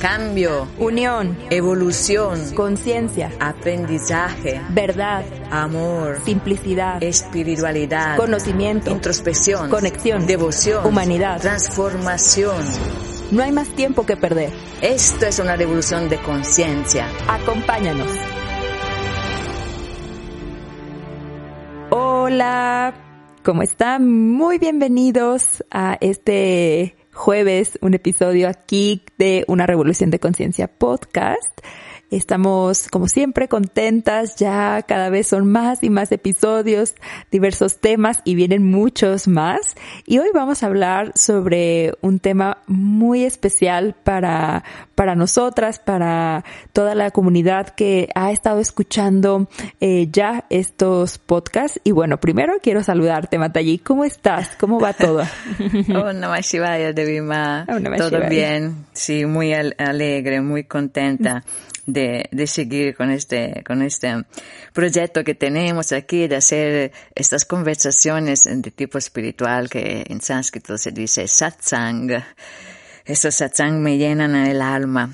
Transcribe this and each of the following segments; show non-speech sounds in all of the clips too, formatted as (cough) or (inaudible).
Cambio, unión, evolución, conciencia, aprendizaje, verdad, amor, simplicidad, espiritualidad, conocimiento, introspección, conexión, devoción, humanidad, transformación. No hay más tiempo que perder. Esto es una revolución de conciencia. Acompáñanos. Hola, ¿cómo están? Muy bienvenidos a este jueves, un episodio aquí de Una Revolución de Conciencia podcast. Estamos, como siempre, contentas. Ya cada vez son más y más episodios, diversos temas y vienen muchos más. Y hoy vamos a hablar sobre un tema muy especial para, para nosotras, para toda la comunidad que ha estado escuchando eh, ya estos podcasts. Y bueno, primero quiero saludarte, Matayi. ¿Cómo estás? ¿Cómo va todo? (laughs) oh, Namah Shivaya, Devima. Todo bien. Sí, muy alegre, muy contenta de, de seguir con este, con este proyecto que tenemos aquí, de hacer estas conversaciones de tipo espiritual que en sánscrito se dice satsang. Esos satsang me llenan el alma.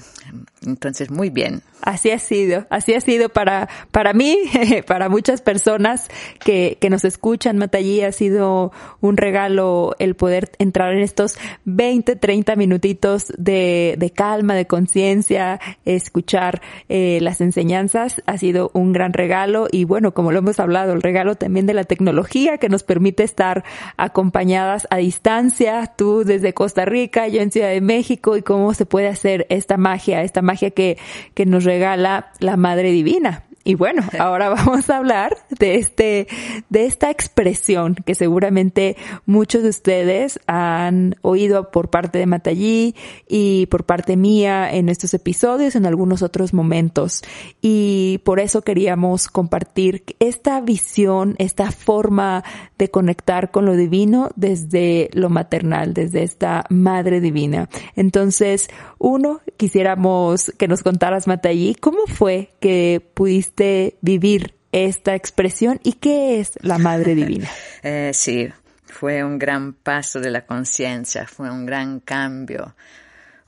Entonces, muy bien. Así ha sido, así ha sido para, para mí, (laughs) para muchas personas que, que nos escuchan, Matallí, ha sido un regalo el poder entrar en estos 20, 30 minutitos de, de calma, de conciencia, escuchar eh, las enseñanzas, ha sido un gran regalo y bueno, como lo hemos hablado, el regalo también de la tecnología que nos permite estar acompañadas a distancia, tú desde Costa Rica, yo en Ciudad de México y cómo se puede hacer esta magia, esta magia que, que nos regala la Madre Divina. Y bueno, (laughs) ahora vamos a hablar de este, de esta expresión que seguramente muchos de ustedes han oído por parte de Matallí y por parte mía en estos episodios, en algunos otros momentos. Y por eso queríamos compartir esta visión, esta forma de conectar con lo divino desde lo maternal, desde esta madre divina. Entonces, uno, quisiéramos que nos contaras, Matallí, cómo fue que pudiste vivir esta expresión y qué es la Madre Divina. (laughs) eh, sí, fue un gran paso de la conciencia, fue un gran cambio,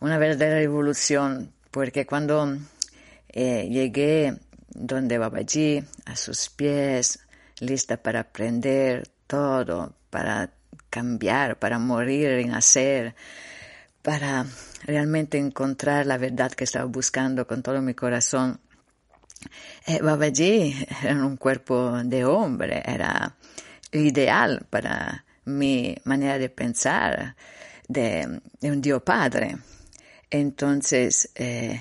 una verdadera revolución, porque cuando eh, llegué donde Babaji, a sus pies, lista para aprender todo, para cambiar, para morir y nacer, para realmente encontrar la verdad que estaba buscando con todo mi corazón, eh, Babaji era un cuerpo de hombre, era ideal para mi manera de pensar de, un Dios Padre. Entonces, eh,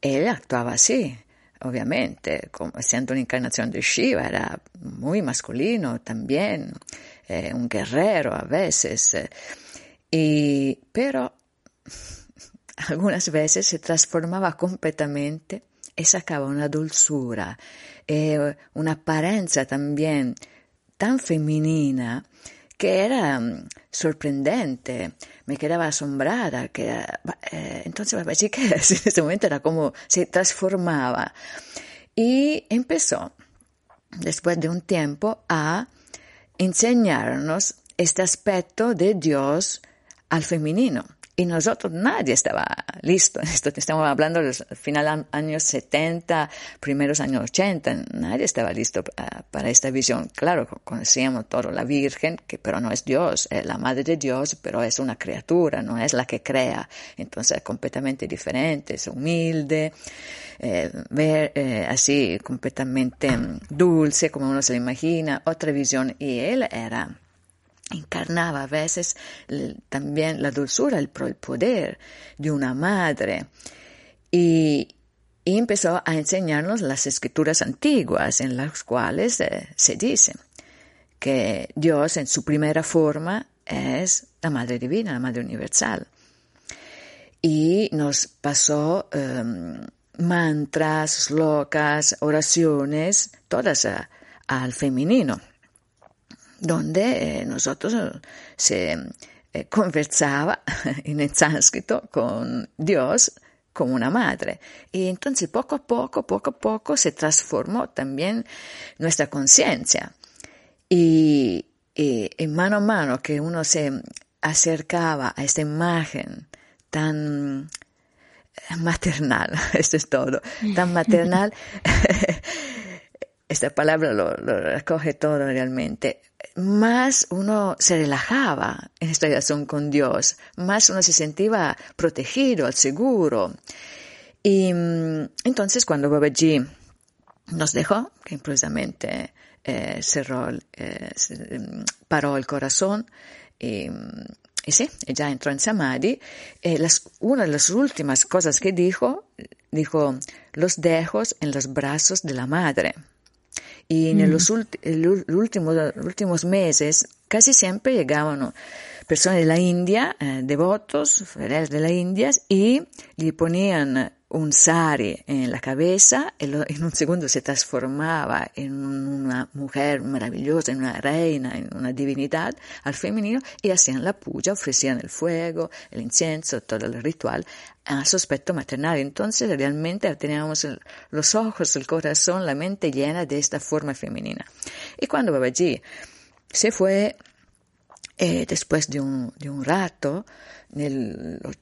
él actuaba así, obviamente, como siendo una encarnación de Shiva, era muy masculino también, eh, un guerrero a veces, eh, y, pero (laughs) algunas veces se transformaba completamente e sacaba una dulzura e un'apparenza también tan femenina que era um, sorprendente, me quedaba asombrada, que eh, entonces (laughs) me parecía que en ese momento era como se transformaba. Y empezó, después de un tiempo, a enseñarnos este aspecto de Dios al femenino. Y nosotros, nadie estaba listo. (laughs) Esto estamos hablando de los final años 70, primeros años 80. Nadie estaba listo para esta visión. Claro, conocíamos todo la Virgen, que pero no es Dios, es la Madre de Dios, pero es una criatura, no es la que crea. Entonces es completamente diferente, es humilde, eh, ver, eh, así completamente dulce, como uno se lo imagina. Otra visión. Y él era encarnaba a veces también la dulzura, el, poder de una madre. Y, empezó a enseñarnos las escrituras antiguas en las cuales eh, se dice que Dios en su primera forma es la Madre Divina, la Madre Universal. y nos pasó um, mantras, locas, oraciones, todas al femenino, donde eh, nosotros se eh, conversaba (laughs) en el sánscrito con Dios como una madre. Y entonces poco a poco, poco a poco se transformó también nuestra conciencia. Y, y, en mano a mano que uno se acercaba a esta imagen tan maternal, (laughs) esto es todo, tan maternal, (laughs) esta palabra lo, lo, recoge todo realmente, más uno se relajaba en esta relación con Dios, más uno se sentía protegido, al seguro. Y mm, entonces cuando Babaji nos dejó, que improvisamente eh, cerró, eh, mm, paró el corazón, y, mm, y sí, ya entró en Samadhi. Eh, una de las últimas cosas que dijo, dijo, los dejo en los brazos de la madre. Y en los últimos, últimos meses casi siempre llegaban personas de la India, eh, devotos, fieles de la India, y le ponían un sari en la cabeza, en un segundo se transformaba en una mujer maravillosa, en una reina, en una divinidad al femenino, y hacían la puya, ofrecían el fuego, el incienso, todo el ritual a su aspecto maternal. Entonces realmente teníamos los ojos, el corazón, la mente llena de esta forma femenina. Y cuando Babaji se fue, eh, después de un, rato, nel él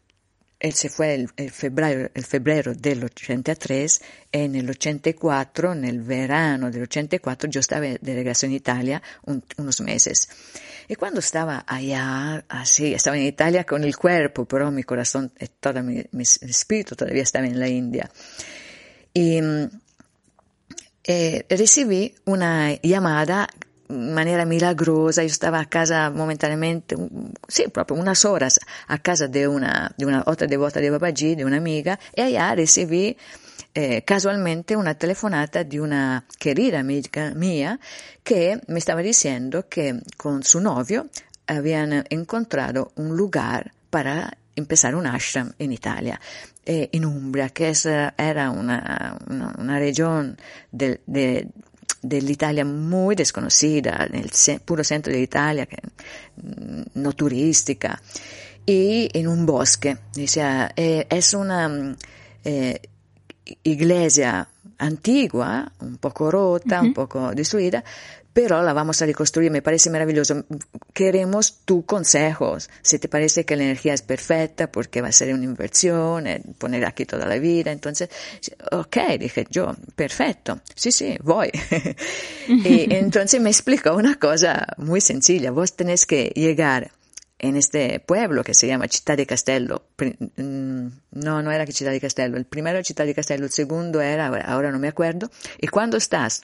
se fue el, el, febrero, el febrero del 83 y en el 84, en el verano del 84, yo estaba de regreso en Italia un, unos meses. Y cuando estaba allá, así, estaba en Italia con el cuerpo, pero mi corazón y todo mi, mi espíritu todavía estaba en la India. Y eh, recibí una llamada maniera milagrosa, yo estaba a casa momentáneamente, sí, proprio unas horas a casa de una, de una otra devota de Babaji, de una amiga, y allá recibí eh, casualmente una telefonata de una querida amiga mía que me estaba diciendo que con su novio habían encontrado un lugar para empezar un ashram en Italia, eh, en Umbria, que es, era una, una, una región de, de dell'Italia muy desconocida, nel puro centro de Italia, que, mm, no turística, y en un bosque. O sea, eh, es una mm, eh, iglesia antigua, un poco rota, uh -huh. un poco destruida, pero la vamos a reconstruir, me parece maravilloso. Queremos tus consejos, si te parece que la energía es perfecta, porque va a ser una inversión, poner aquí toda la vida, entonces, ok, dije yo, perfecto, sí, sí, voy. (laughs) y (laughs) entonces me explicó una cosa muy sencilla, vos tenés que llegar en este pueblo que se llama Città di Castello. Mm, no, no era Città di Castello. El primero era Città di Castello, el segundo era, ahora no me acuerdo. Y cuando estás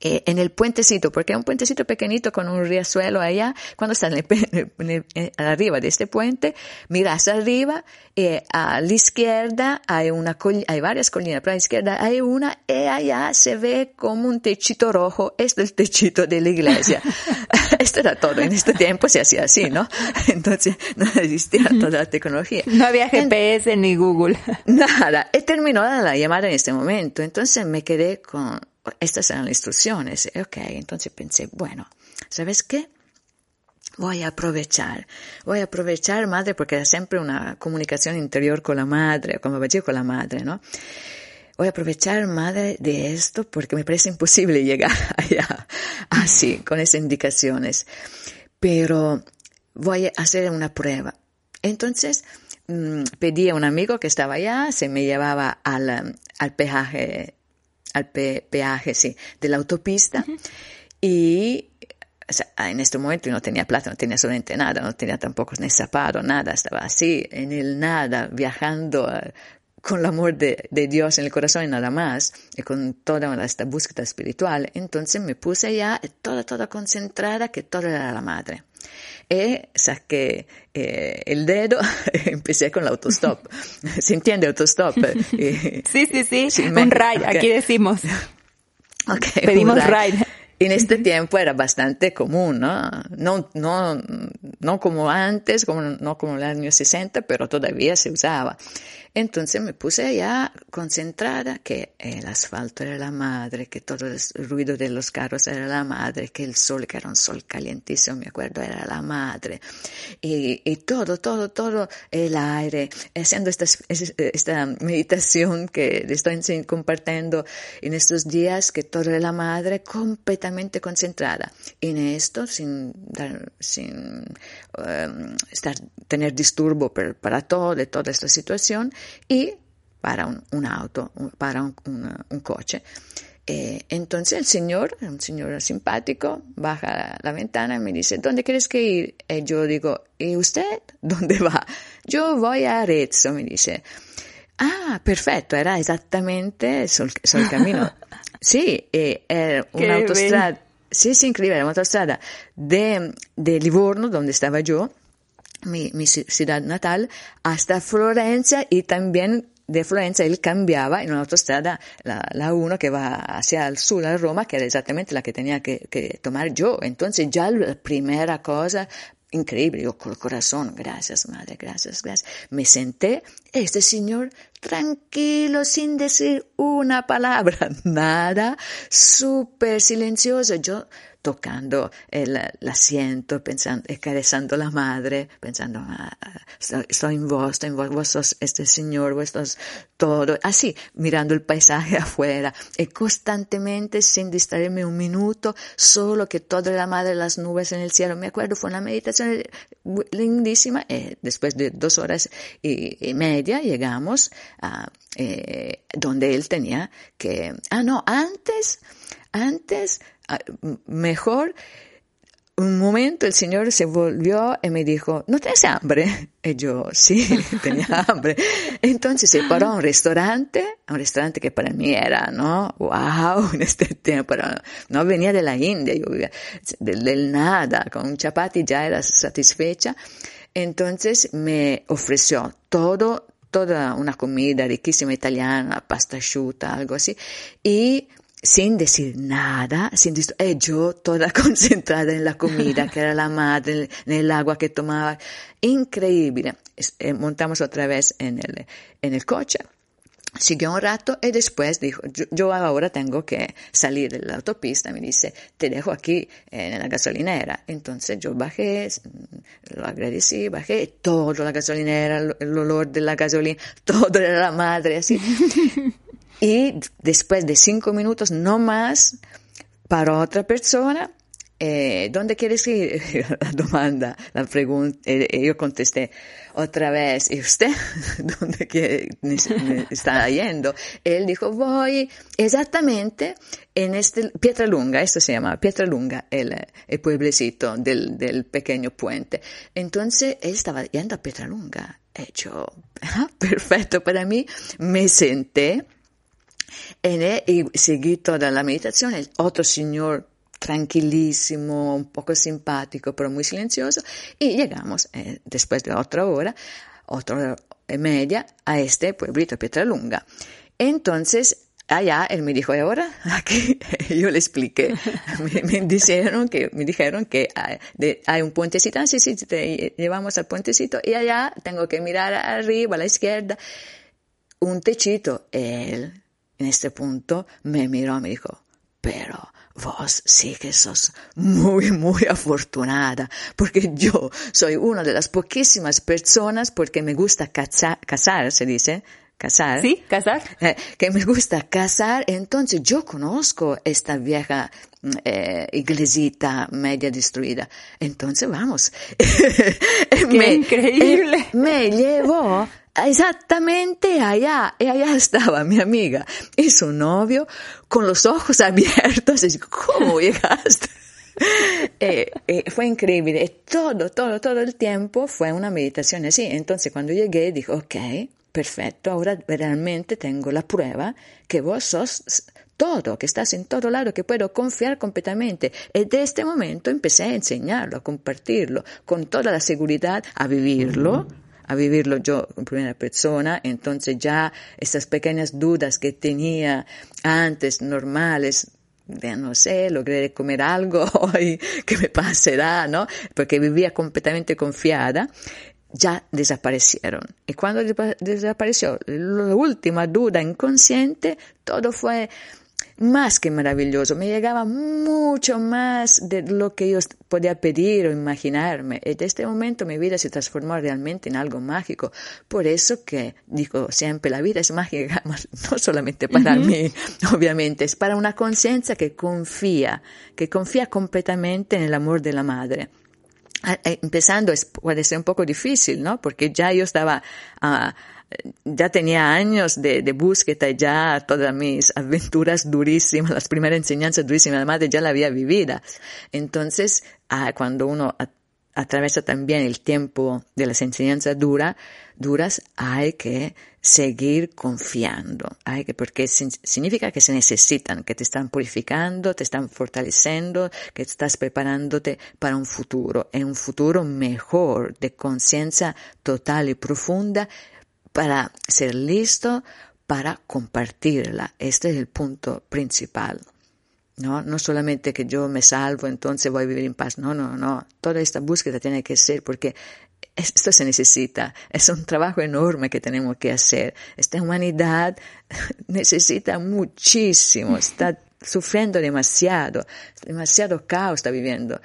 eh, en el puentecito, porque hay un puentecito pequeñito con un riachuelo allá, cuando estás en el, en el, arriba de este puente, miras arriba, eh, a la izquierda hay, una, hay varias colinas, pero a la izquierda hay una y allá se ve como un techito rojo, este es el techito de la iglesia. (laughs) (laughs) Esto era todo, en este tiempo se hacía así, ¿no? (laughs) Entonces no existía toda la tecnología. No había GPS en, ni Google. Nada, he terminado la llamada en este momento, entonces me quedé con estas eran las instrucciones. Ok, entonces pensé, bueno, ¿sabes qué? Voy a aprovechar, voy a aprovechar, madre, porque era siempre una comunicación interior con la madre, como decía con la madre, ¿no? Voy a aprovechar, madre, de esto porque me parece imposible (laughs) llegar allá así, con esas indicaciones. Pero voy a hacer una prueba. Entonces, mmm, pedí a un amigo que estaba allá, se me llevaba al, al peaje al pe peaje, sí, de la autopista. Uh -huh. Y o sea, en este momento yo no tenía plata, no tenía absolutamente nada, no tenía tampoco ni zapato, nada, estaba así, en el nada, viajando uh, con el amor de, de, Dios en el corazón y nada más, y con toda esta búsqueda espiritual. Entonces me puse ya toda, toda concentrada que todo era la madre. Y saqué eh, el dedo, (laughs) empecé con el autostop. (laughs) ¿Se entiende autostop? (laughs) sí, sí, sí, sí un ride, okay. aquí decimos. Okay, Pedimos ride. en este tiempo era bastante común, ¿no? No, no, no como antes, como, no como en los años 60, pero todavía se usaba. Entonces me puse allá concentrada que el asfalto era la madre, que todo el ruido de los carros era la madre, que el sol, que era un sol calientísimo, me acuerdo, era la madre. Y, y todo, todo, todo el aire, haciendo esta, esta meditación que estoy compartiendo en estos días, que todo era la madre completamente concentrada en esto, sin, sin um, estar, tener disturbo para todo, de toda esta situación y para un, auto, para un, coche. Eh, entonces el señor, un señor simpático, baja la ventana y me dice, ¿dónde quieres que ir? Y yo digo, ¿y usted dónde va? Yo voy a Arezzo, me dice. Ah, perfecto, era exactamente sul, sul camino. (laughs) Sí, eh, era un'autostrada. Sí, sí, increíble, era una autostrada de, de Livorno, donde estaba yo, mi, mi ciudad natal, hasta Florencia y también de Florencia él cambiaba en una autostrada, la, la 1 que va hacia el sur, a Roma, que era exactamente la que tenía que, que tomar yo. Entonces ya la primera cosa increíble, yo con el corazón, gracias madre, gracias, gracias. Me senté, este señor tranquilo, sin decir una palabra, (laughs) nada, súper silencioso. Yo tocando el, asiento, pensando, acarezando la madre, pensando, ah, estoy en vos, estoy en vos, vos sos este señor, vos sos todo, así, mirando el paisaje (laughs) afuera, y constantemente, sin distraerme un minuto, solo que toda la madre, las nubes en el cielo, me acuerdo, fue una meditación lindísima, y después de dos horas y, media llegamos a eh, donde él tenía que, ah, no, antes, antes, Ah, mejor. Un momento el Señor se volvió y me dijo, ¿no tienes hambre? (laughs) Y yo, sí, (laughs) tenía hambre. Entonces se paró a un restaurante, un restaurante que para mí era, ¿no? Wow, (laughs) en este tiempo, no venía de la India, yo del, del nada, con un chapati ya era satisfecha. Entonces me ofreció todo, toda una comida riquísima italiana, pasta asciutta, algo así, y sin decir nada, sin eh, yo toda (laughs) concentrada en la comida, que era la madre, en el agua que tomaba. Increíble. Eh, montamos otra vez en el, en el coche. Siguió un rato y después dijo, yo, ahora tengo que salir de la autopista. Me dice, te dejo aquí en la gasolinera. Entonces yo bajé, lo agradecí, bajé, todo la gasolinera, el olor de la gasolina, (laughs) todo era la madre, así. Y después de cinco minutos, no más, para otra persona, eh, ¿dónde quieres ir? (laughs) La demanda, la pregunta, eh, eh, yo contesté otra vez, ¿y usted (laughs) dónde que está yendo? Él dijo, voy exactamente en este, Pietralunga, esto se llama Pietralunga, el, el pueblecito del, del pequeño puente. Entonces, él estaba yendo a Pietralunga. He yo, ah, (laughs) perfecto para mí, me senté, y seguí toda la meditación. El otro señor tranquilísimo, un poco simpático, pero muy silencioso. Y llegamos, eh, después de otra hora, otra hora y media, a este pueblito Pietralunga. Entonces, allá él me dijo, ¿y ahora? (laughs) Aquí yo le expliqué. (laughs) me, dijeron que, me dijeron que hay, un puentecito, ah, sí, sí, te llevamos al puentecito y allá tengo que mirar arriba, a la izquierda, un techito. Él en este punto me miró y me dijo, pero vos sí que sos muy, muy afortunada, porque yo soy una de las poquísimas personas, porque me gusta casar, se dice, casar. Sí, casar. Eh, que me gusta casar, entonces yo conozco esta vieja eh, iglesita media destruida. Entonces vamos. (laughs) Qué increíble. Eh, me llevó exactamente allá, y allá estaba mi amiga y su novio con los ojos (laughs) abiertos, y ¿cómo llegaste? (laughs) Eh, eh, fue increíble, todo, todo, todo el tiempo fue una meditación así. Entonces cuando llegué dijo, ok, perfecto, ahora realmente tengo la prueba que vos sos todo, que estás en todo lado, que puedo confiar completamente. Y de este momento empecé a enseñarlo, a compartirlo, con toda la seguridad, a vivirlo a vivirlo yo en primera persona, entonces ya esas pequeñas dudas que tenía antes normales no sé, logré comer algo (laughs) hoy, ¿qué me pasará? ¿no? Porque vivía completamente confiada ya desaparecieron. Y cuando desapareció la última duda inconsciente, todo fue más que maravilloso. Me llegaba mucho más de lo que yo podía pedir o imaginarme. Y de este momento mi vida se transformó realmente en algo mágico. Por eso que digo siempre, la vida es mágica, (laughs) no solamente para mí, obviamente, es para una conciencia que confía, que confía completamente en el amor de la madre. Ah, eh, empezando puede ser un poco difícil, ¿no? Porque ya yo estaba, uh, ya tenía años de, de, búsqueda, ya todas mis aventuras durísimas, las primeras enseñanzas durísimas, la madre ya la había vivida. Entonces, uh, cuando uno atraviesa también el tiempo de las enseñanzas duras, duras, hay que seguir confiando, hay que, porque significa que se necesitan, que te están purificando, te están fortaleciendo, que estás preparándote para un futuro, en un futuro mejor, de conciencia total y profunda, para ser listo para compartirla. Este es el punto principal. ¿no? No solamente que yo me salvo, entonces voy a vivir en paz. No, no, no. Toda esta búsqueda tiene que ser porque esto se necesita. Es un trabajo enorme que tenemos que hacer. Esta humanidad (laughs) necesita muchísimo. Está sufriendo demasiado, demasiado caos está viviendo,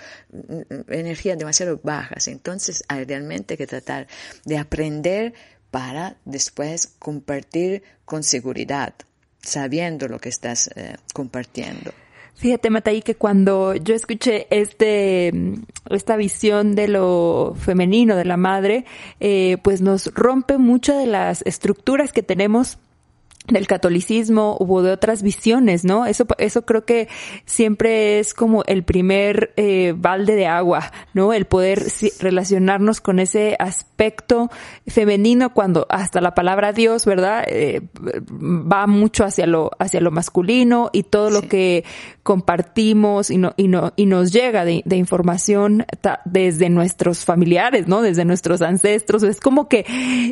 energías demasiado bajas. Entonces hay realmente que tratar de aprender para después compartir con seguridad, sabiendo lo que estás eh, compartiendo. Fíjate, Mataí, que cuando yo escuché este, esta visión de lo femenino, de la madre, eh, pues nos rompe muchas de las estructuras que tenemos del catolicismo hubo de otras visiones, ¿no? Eso, eso creo que siempre es como el primer eh, balde de agua, ¿no? El poder relacionarnos con ese aspecto femenino cuando hasta la palabra Dios, ¿verdad? Eh, va mucho hacia lo, hacia lo masculino y todo lo que compartimos y, no, y, no, y nos llega de, de información desde nuestros familiares, ¿no? Desde nuestros ancestros. Es como que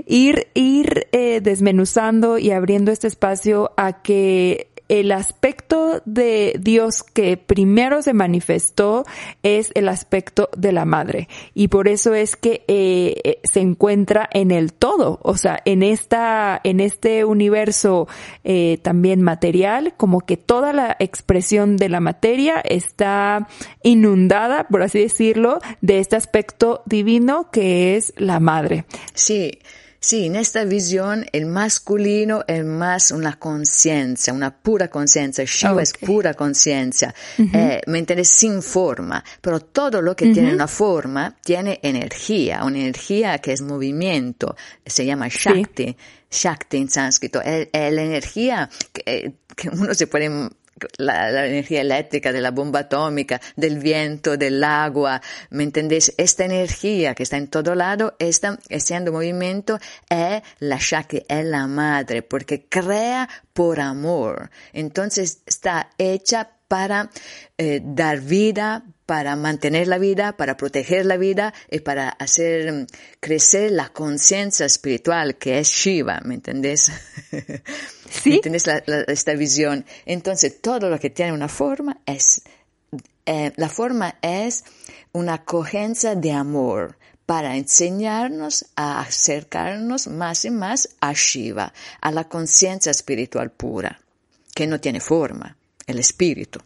ir, ir eh, desmenuzando y abriendo este espacio a que el aspecto de Dios que primero se manifestó es el aspecto de la madre y por eso es que eh, eh, se encuentra en el todo, o sea, en esta, en este universo eh, también material, como que toda la expresión de la materia está inundada, por así decirlo, de este aspecto divino que es la madre. Sí. Sí, en esta visión el masculino es más una conciencia, una pura conciencia. Shiva es pura conciencia, eh, ¿me entiendes? Sin forma, pero todo lo que tiene una forma tiene energía, una energía que es movimiento, se llama Shakti. Shakti en sánscrito, es, la energía que, que uno se puede la, energía eléctrica de la bomba atómica, del viento, del agua, ¿me entendés? Esta energía que está en todo lado, está haciendo movimiento, es la Shakti, es la madre, porque crea por amor. Entonces está hecha para eh, dar vida, para mantener la vida, para proteger la vida y para hacer mm, crecer la conciencia espiritual que es Shiva, ¿me entendés? (laughs) ¿Sí? ¿Me entendés esta visión? Entonces, todo lo que tiene una forma es, eh, la forma es una cogencia de amor para enseñarnos a acercarnos más y más a Shiva, a la conciencia espiritual pura, que no tiene forma, el espíritu.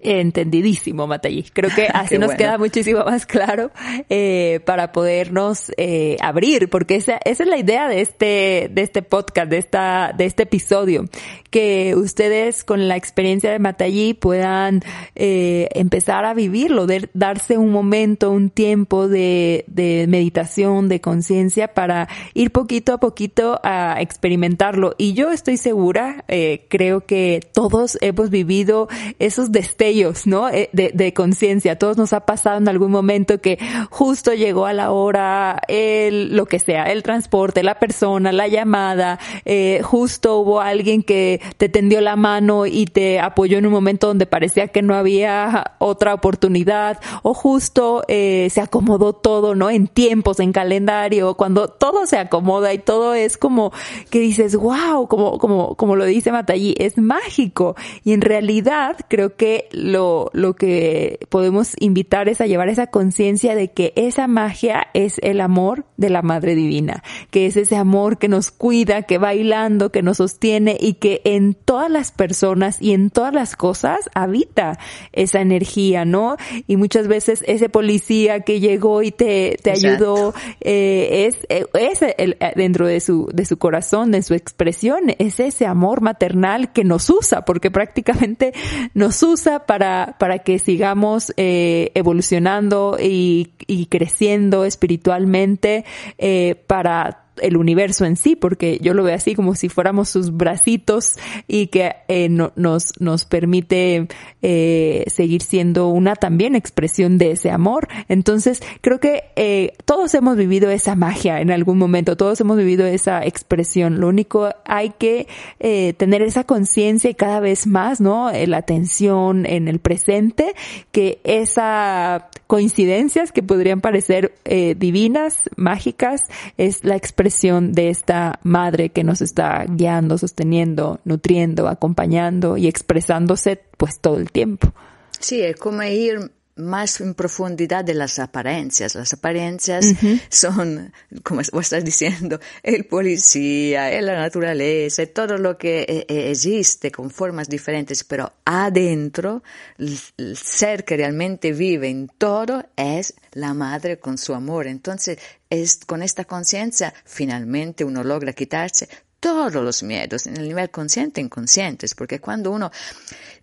Entendidísimo, Matallí. Creo que (laughs) así nos queda muchísimo más claro eh, para podernos eh, abrir, porque esa, esa es la idea de este, de este podcast, de esta, de este episodio, que ustedes con la experiencia de Matallí puedan eh, empezar a vivirlo, de darse un momento, un tiempo de, de meditación, de conciencia para ir poquito a poquito a experimentarlo. Y yo estoy segura, eh, creo que todos hemos vivido esos destellos destellos, ¿no? Eh, de, de conciencia. Todos nos ha pasado en algún momento que justo llegó a la hora el, lo que sea, el transporte, la persona, la llamada, eh, justo hubo alguien que te tendió la mano y te apoyó en un momento donde parecía que no había otra oportunidad, o justo eh, se acomodó todo, ¿no? En tiempos, en calendario, cuando todo se acomoda y todo es como que dices, wow, como, como, como lo dice Matallí, es mágico. Y en realidad creo que lo, lo que podemos invitar es a llevar esa conciencia de que esa magia es el amor de la Madre Divina, que es ese amor que nos cuida, que va hilando, que nos sostiene y que en todas las personas y en todas las cosas habita esa energía, ¿no? Y muchas veces ese policía que llegó y te, te ayudó eh, es, eh, es el, dentro de su, de su corazón, de su expresión, es ese amor maternal que nos usa, porque prácticamente nos usa para, para que sigamos eh, evolucionando y, y creciendo espiritualmente eh, para el universo en sí, porque yo lo veo así como si fuéramos sus bracitos y que eh, nos, nos permite eh, seguir siendo una también expresión de ese amor. Entonces, creo que eh, todos hemos vivido esa magia en algún momento, todos hemos vivido esa expresión. Lo único hay que eh, tener esa conciencia y cada vez más, ¿no? La atención en el presente, que esas coincidencias que podrían parecer eh, divinas, mágicas, es la expresión de esta madre que nos está guiando, sosteniendo, nutriendo, acompañando y expresándose pues todo el tiempo. Sí, es como ir más en profundidad de las apariencias. Las apariencias son, como vos estás diciendo, el policía, la naturaleza, todo lo que eh, eh, existe con formas diferentes, pero adentro, el ser que realmente vive en todo es la madre con su amor. Entonces, es con esta conciencia, finalmente uno logra quitarse todos los miedos en el nivel consciente e inconscientes, porque cuando uno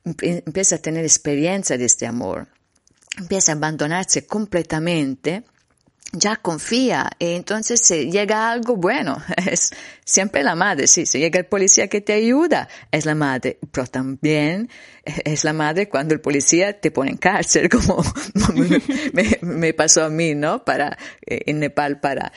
empieza a tener experiencia de este amor, empieza a abandonarse completamente, ya confía y entonces si llega algo bueno, (laughs) es siempre la madre, sí, si llega el policía que te ayuda, es la madre, pero también es la madre cuando el policía te pone en cárcel, (laughs) como me, me pasó a mí, ¿no? Para, eh, en Nepal para,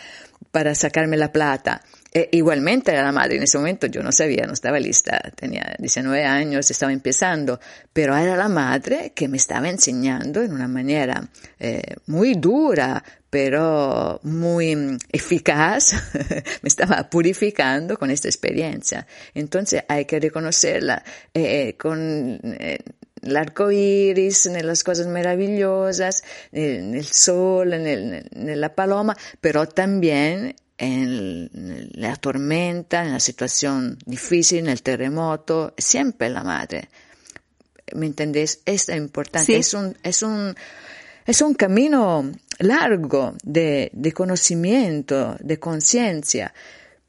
para sacarme la plata. E igualmente era la madre, en ese momento yo no sabía, no estaba lista, tenía 19 años, estaba empezando, pero era la madre que me estaba enseñando en una manera eh, muy dura, pero muy eficaz, (laughs) me estaba purificando con esta experiencia. Entonces hay que reconocerla eh, con eh, el arco iris, en las cosas maravillosas, en el sol, en la paloma, pero también en la tormenta, en la situación difícil, en el terremoto, siempre la madre. ¿Me entendés? Es importante. Es un, es un, es un camino largo de, de conocimiento, de conciencia,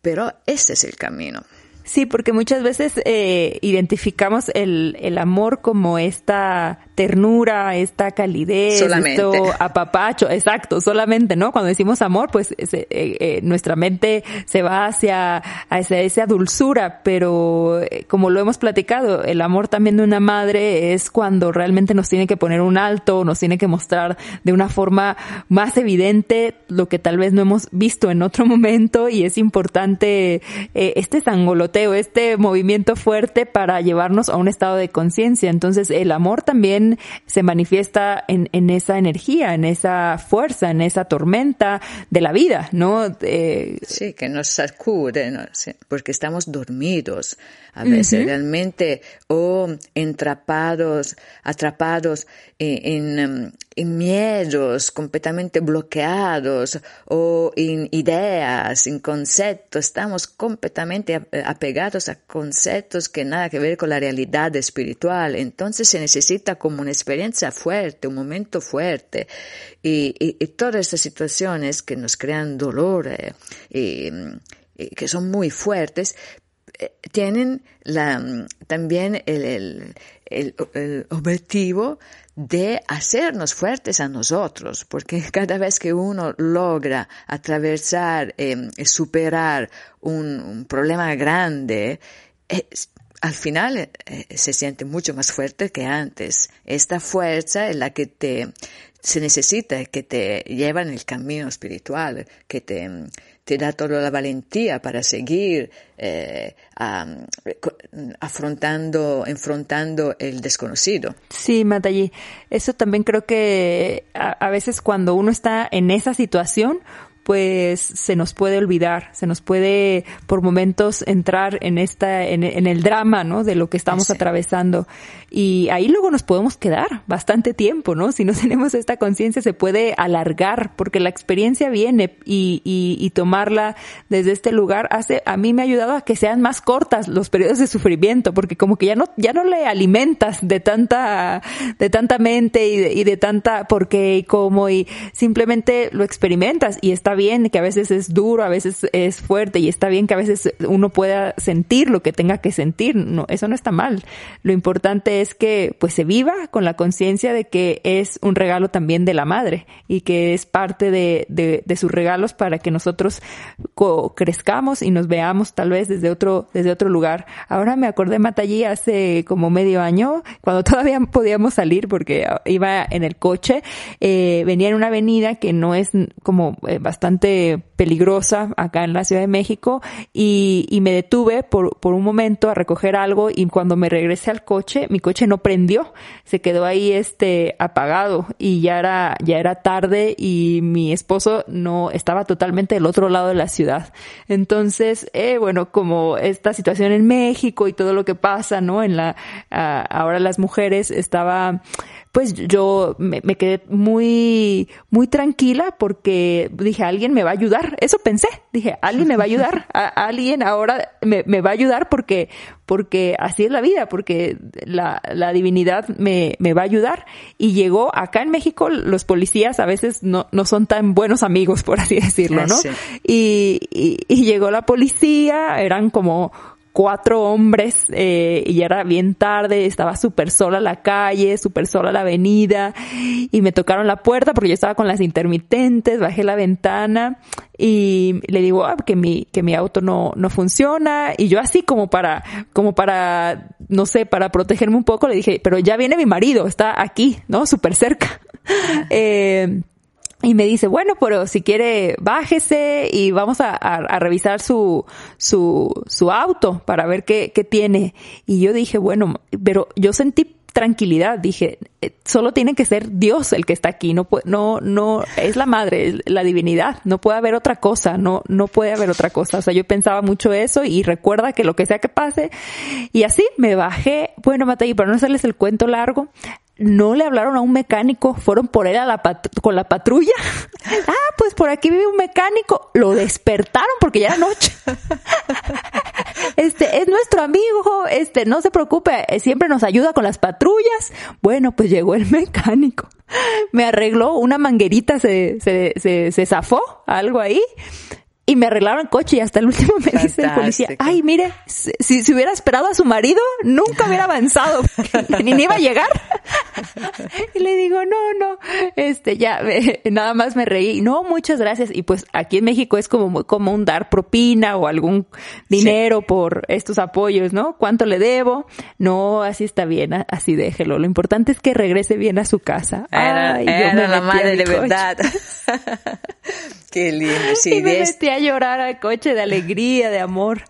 pero este es el camino. Sí, porque muchas veces eh, identificamos el, el amor como esta ternura, esta calidez, esto apapacho, exacto, solamente, ¿no? Cuando decimos amor, pues eh, eh, nuestra mente se va hacia, hacia esa dulzura, pero eh, como lo hemos platicado, el amor también de una madre es cuando realmente nos tiene que poner un alto, nos tiene que mostrar de una forma más evidente lo que tal vez no hemos visto en otro (laughs) momento y es importante este sangoloteo, este movimiento fuerte para llevarnos a un estado de conciencia. Entonces el amor también se manifiesta en, en, esa energía, en esa fuerza, en esa tormenta de la vida, ¿no? sí, que nos sacude, ¿no? porque estamos dormidos a veces realmente o entrapados, atrapados en, em, en, miedos completamente bloqueados o en ideas, en conceptos, estamos completamente apegados a conceptos que nada que ver con la realidad espiritual. Entonces se necesita como una experiencia fuerte, un momento fuerte. Y, todas estas situaciones que nos crean dolor eh, y, que son muy fuertes, eh, tienen también el, objetivo de hacernos fuertes a nosotros, porque (laughs) cada vez que uno logra atravesar, eh, superar un, problema grande, eh, al final eh, se siente mucho más fuerte que antes. Esta fuerza es la que te se necesita, que te lleva en el camino espiritual, que te, te da toda la valentía para seguir eh, afrontando, enfrentando el desconocido. Sí, Matallí, eso también creo que a veces cuando uno está en esa situación, pues se nos puede olvidar, se nos puede por momentos entrar en esta, en, el drama, ¿no? De lo que estamos atravesando. Y ahí luego nos podemos quedar bastante tiempo, ¿no? Si no (laughs) tenemos esta conciencia se puede alargar porque la experiencia viene y, y, y, tomarla desde este lugar hace, a mí me ha ayudado a que sean más cortas los periodos de sufrimiento porque como que ya no, ya no le alimentas de tanta, de tanta mente y de, y de tanta por qué y cómo y simplemente lo experimentas y está bien que a veces es duro, a veces es fuerte y está bien que a veces uno pueda sentir lo que tenga que sentir. No, eso no está mal. Lo importante es que pues se viva con la conciencia de que es un regalo también de la madre y que es parte de, de, sus regalos para que nosotros crezcamos y nos veamos tal vez desde otro, desde otro lugar. Ahora me acordé Matallí hace como medio año, cuando (laughs) todavía podíamos salir porque iba en el coche, eh, venía en una avenida que no es como eh, bastante peligrosa acá en la Ciudad de México y, y me detuve por, por, un momento a recoger algo y cuando me regresé al coche, mi coche no prendió, se quedó ahí este apagado y ya era, ya era tarde y mi esposo no estaba totalmente del otro lado de la ciudad. Entonces, eh, bueno, como esta situación en México y todo lo que pasa, ¿no? En la, ahora las mujeres estaba, pues yo me, quedé muy, muy tranquila porque dije, alguien me va a ayudar. Eso pensé. Dije, alguien me va a ayudar. (laughs) alguien ahora me, me, va a ayudar porque, porque así es la vida, porque la, la divinidad me, me, va a ayudar. Y llegó acá en México, los policías a veces no, no son tan buenos amigos, (laughs) por así decirlo, ¿no? Y, y, y llegó la policía, eran como, cuatro hombres eh, y era bien tarde, estaba súper sola la calle, súper sola la avenida y me tocaron la puerta porque yo estaba con las intermitentes, bajé la ventana y le digo ah, que mi que mi auto no no funciona y yo así como para como para no sé para protegerme un poco le dije pero ya viene mi marido está aquí no súper cerca (laughs) eh, y me dice, bueno, pero si quiere, bájese y vamos a, a, revisar su, su, su auto para ver qué, qué tiene. Y yo dije, bueno, pero yo sentí tranquilidad. Dije, eh, solo tiene que ser Dios el que está aquí. No, no, no, es la madre, es la divinidad. No puede haber otra cosa. No, no puede haber otra cosa. O sea, yo pensaba mucho eso y recuerda que lo que sea que pase. Y así me bajé. Bueno, Matei, para no hacerles el cuento largo, no le hablaron a un mecánico, fueron por él a la con la patrulla. (laughs) ah, pues por aquí vive un mecánico. Lo despertaron porque ya era noche. (laughs) este, es nuestro amigo, este, no se preocupe, siempre nos ayuda con las patrullas. Bueno, pues llegó el (laughs) mecánico. Me arregló una manguerita, se, se, se, se zafó, algo ahí y me arreglaron el coche y hasta el último me dice el policía, ay, mire, si, si hubiera esperado a su marido, nunca hubiera avanzado, (laughs) ni, ni iba a llegar. (laughs) y le digo, no, no, este, ya, (laughs) nada más me reí, no, muchas gracias. Y pues aquí en México es como, como un dar propina o algún dinero por estos apoyos, ¿no? ¿Cuánto le debo? No, así está bien, así déjelo. Lo importante es que regrese bien a su casa. Era, ay, era la madre de verdad. Qué lindo, sí. Y me metí a llorar al coche de alegría, de amor.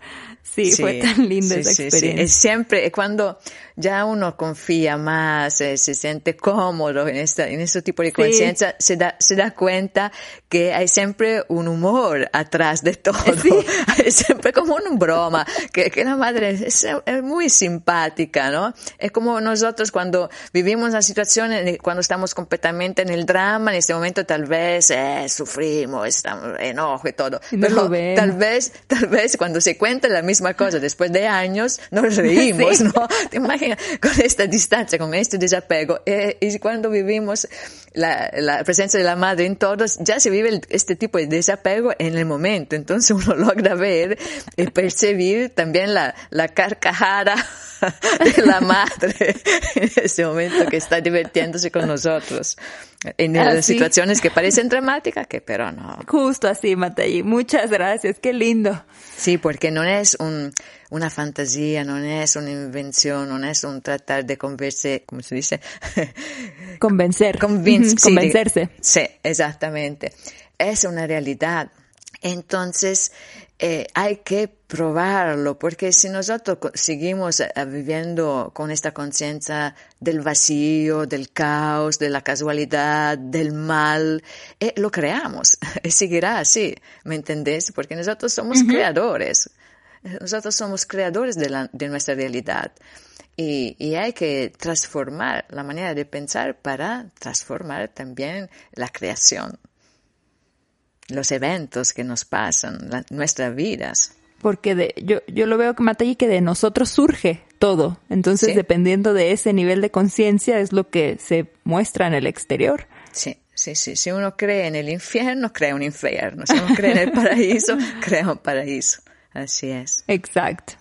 Sí, fue tan linda esa experiencia. Es siempre, cuando ya uno confía más, eh, se siente cómodo en, esta, en este tipo de conciencia, se, da, se da cuenta que hay siempre un humor atrás de todo. (laughs) (laughs) Hay siempre como una broma, que, que la madre es, es, muy simpática, ¿no? Es como nosotros cuando vivimos la situación, cuando estamos completamente en el drama, en este momento tal vez eh, sufrimos, estamos enojo y todo. Pero tal vez, tal vez cuando se cuenta la misma cosa después de años, nos (laughs) (laughs) reímos, ¿no? ¿Te imaginas? con esta distancia, con este desapego. Eh, y cuando vivimos la, la, presencia de la madre en todos, ya se vive este tipo de desapego en el momento. Entonces uno (laughs) logra ver y percibir también la, la carcajada (laughs) de la madre en ese momento que está divirtiéndose con nosotros en las situaciones que parecen dramáticas, que pero no. Justo así, Matei. Muchas gracias, qué lindo. Sí, porque no es un, una fantasía, no es una invención, no es un tratar de convencer, ¿cómo se dice? (laughs) Convencer. Convencerse. Sí, exactamente. Es una realidad. Entonces, eh, hay que probarlo, porque si nosotros seguimos eh, viviendo con esta conciencia del vacío, del caos, de la casualidad, del mal, eh, lo creamos (laughs) y seguirá así, ¿me entendés? Porque nosotros somos creadores, nosotros somos creadores de, la, de nuestra realidad. Y, y, hay que transformar la manera de pensar para transformar también la creación los eventos que nos pasan, nuestras vidas. Porque de, yo, yo lo veo, Matei, que de nosotros surge todo. Entonces, dependiendo de ese nivel de conciencia, es lo que se muestra en el exterior. Sí, sí, sí. Si uno cree en el infierno, crea un infierno. Si uno cree en el (laughs) paraíso, crea un paraíso. Así es. Exacto.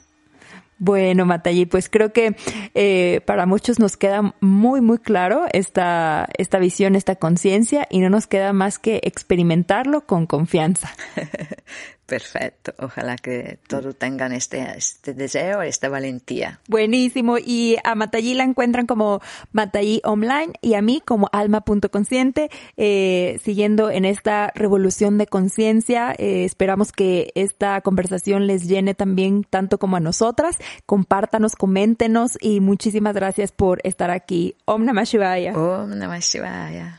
Bueno, Matayi, pues creo que eh, para muchos nos queda muy, muy claro esta, esta visión, esta conciencia y no nos queda más que experimentarlo con confianza. (laughs) Perfecto. Ojalá que todos tengan este, este deseo, esta valentía. Buenísimo. Y a Matallí la encuentran como Matallí Online y a mí como alma.consciente, eh, siguiendo en esta revolución de conciencia. Eh, esperamos que esta conversación les llene también tanto como a nosotras. Compártanos, coméntenos y muchísimas gracias por estar aquí. Om Namah Shivaya. Om Namah Shivaya.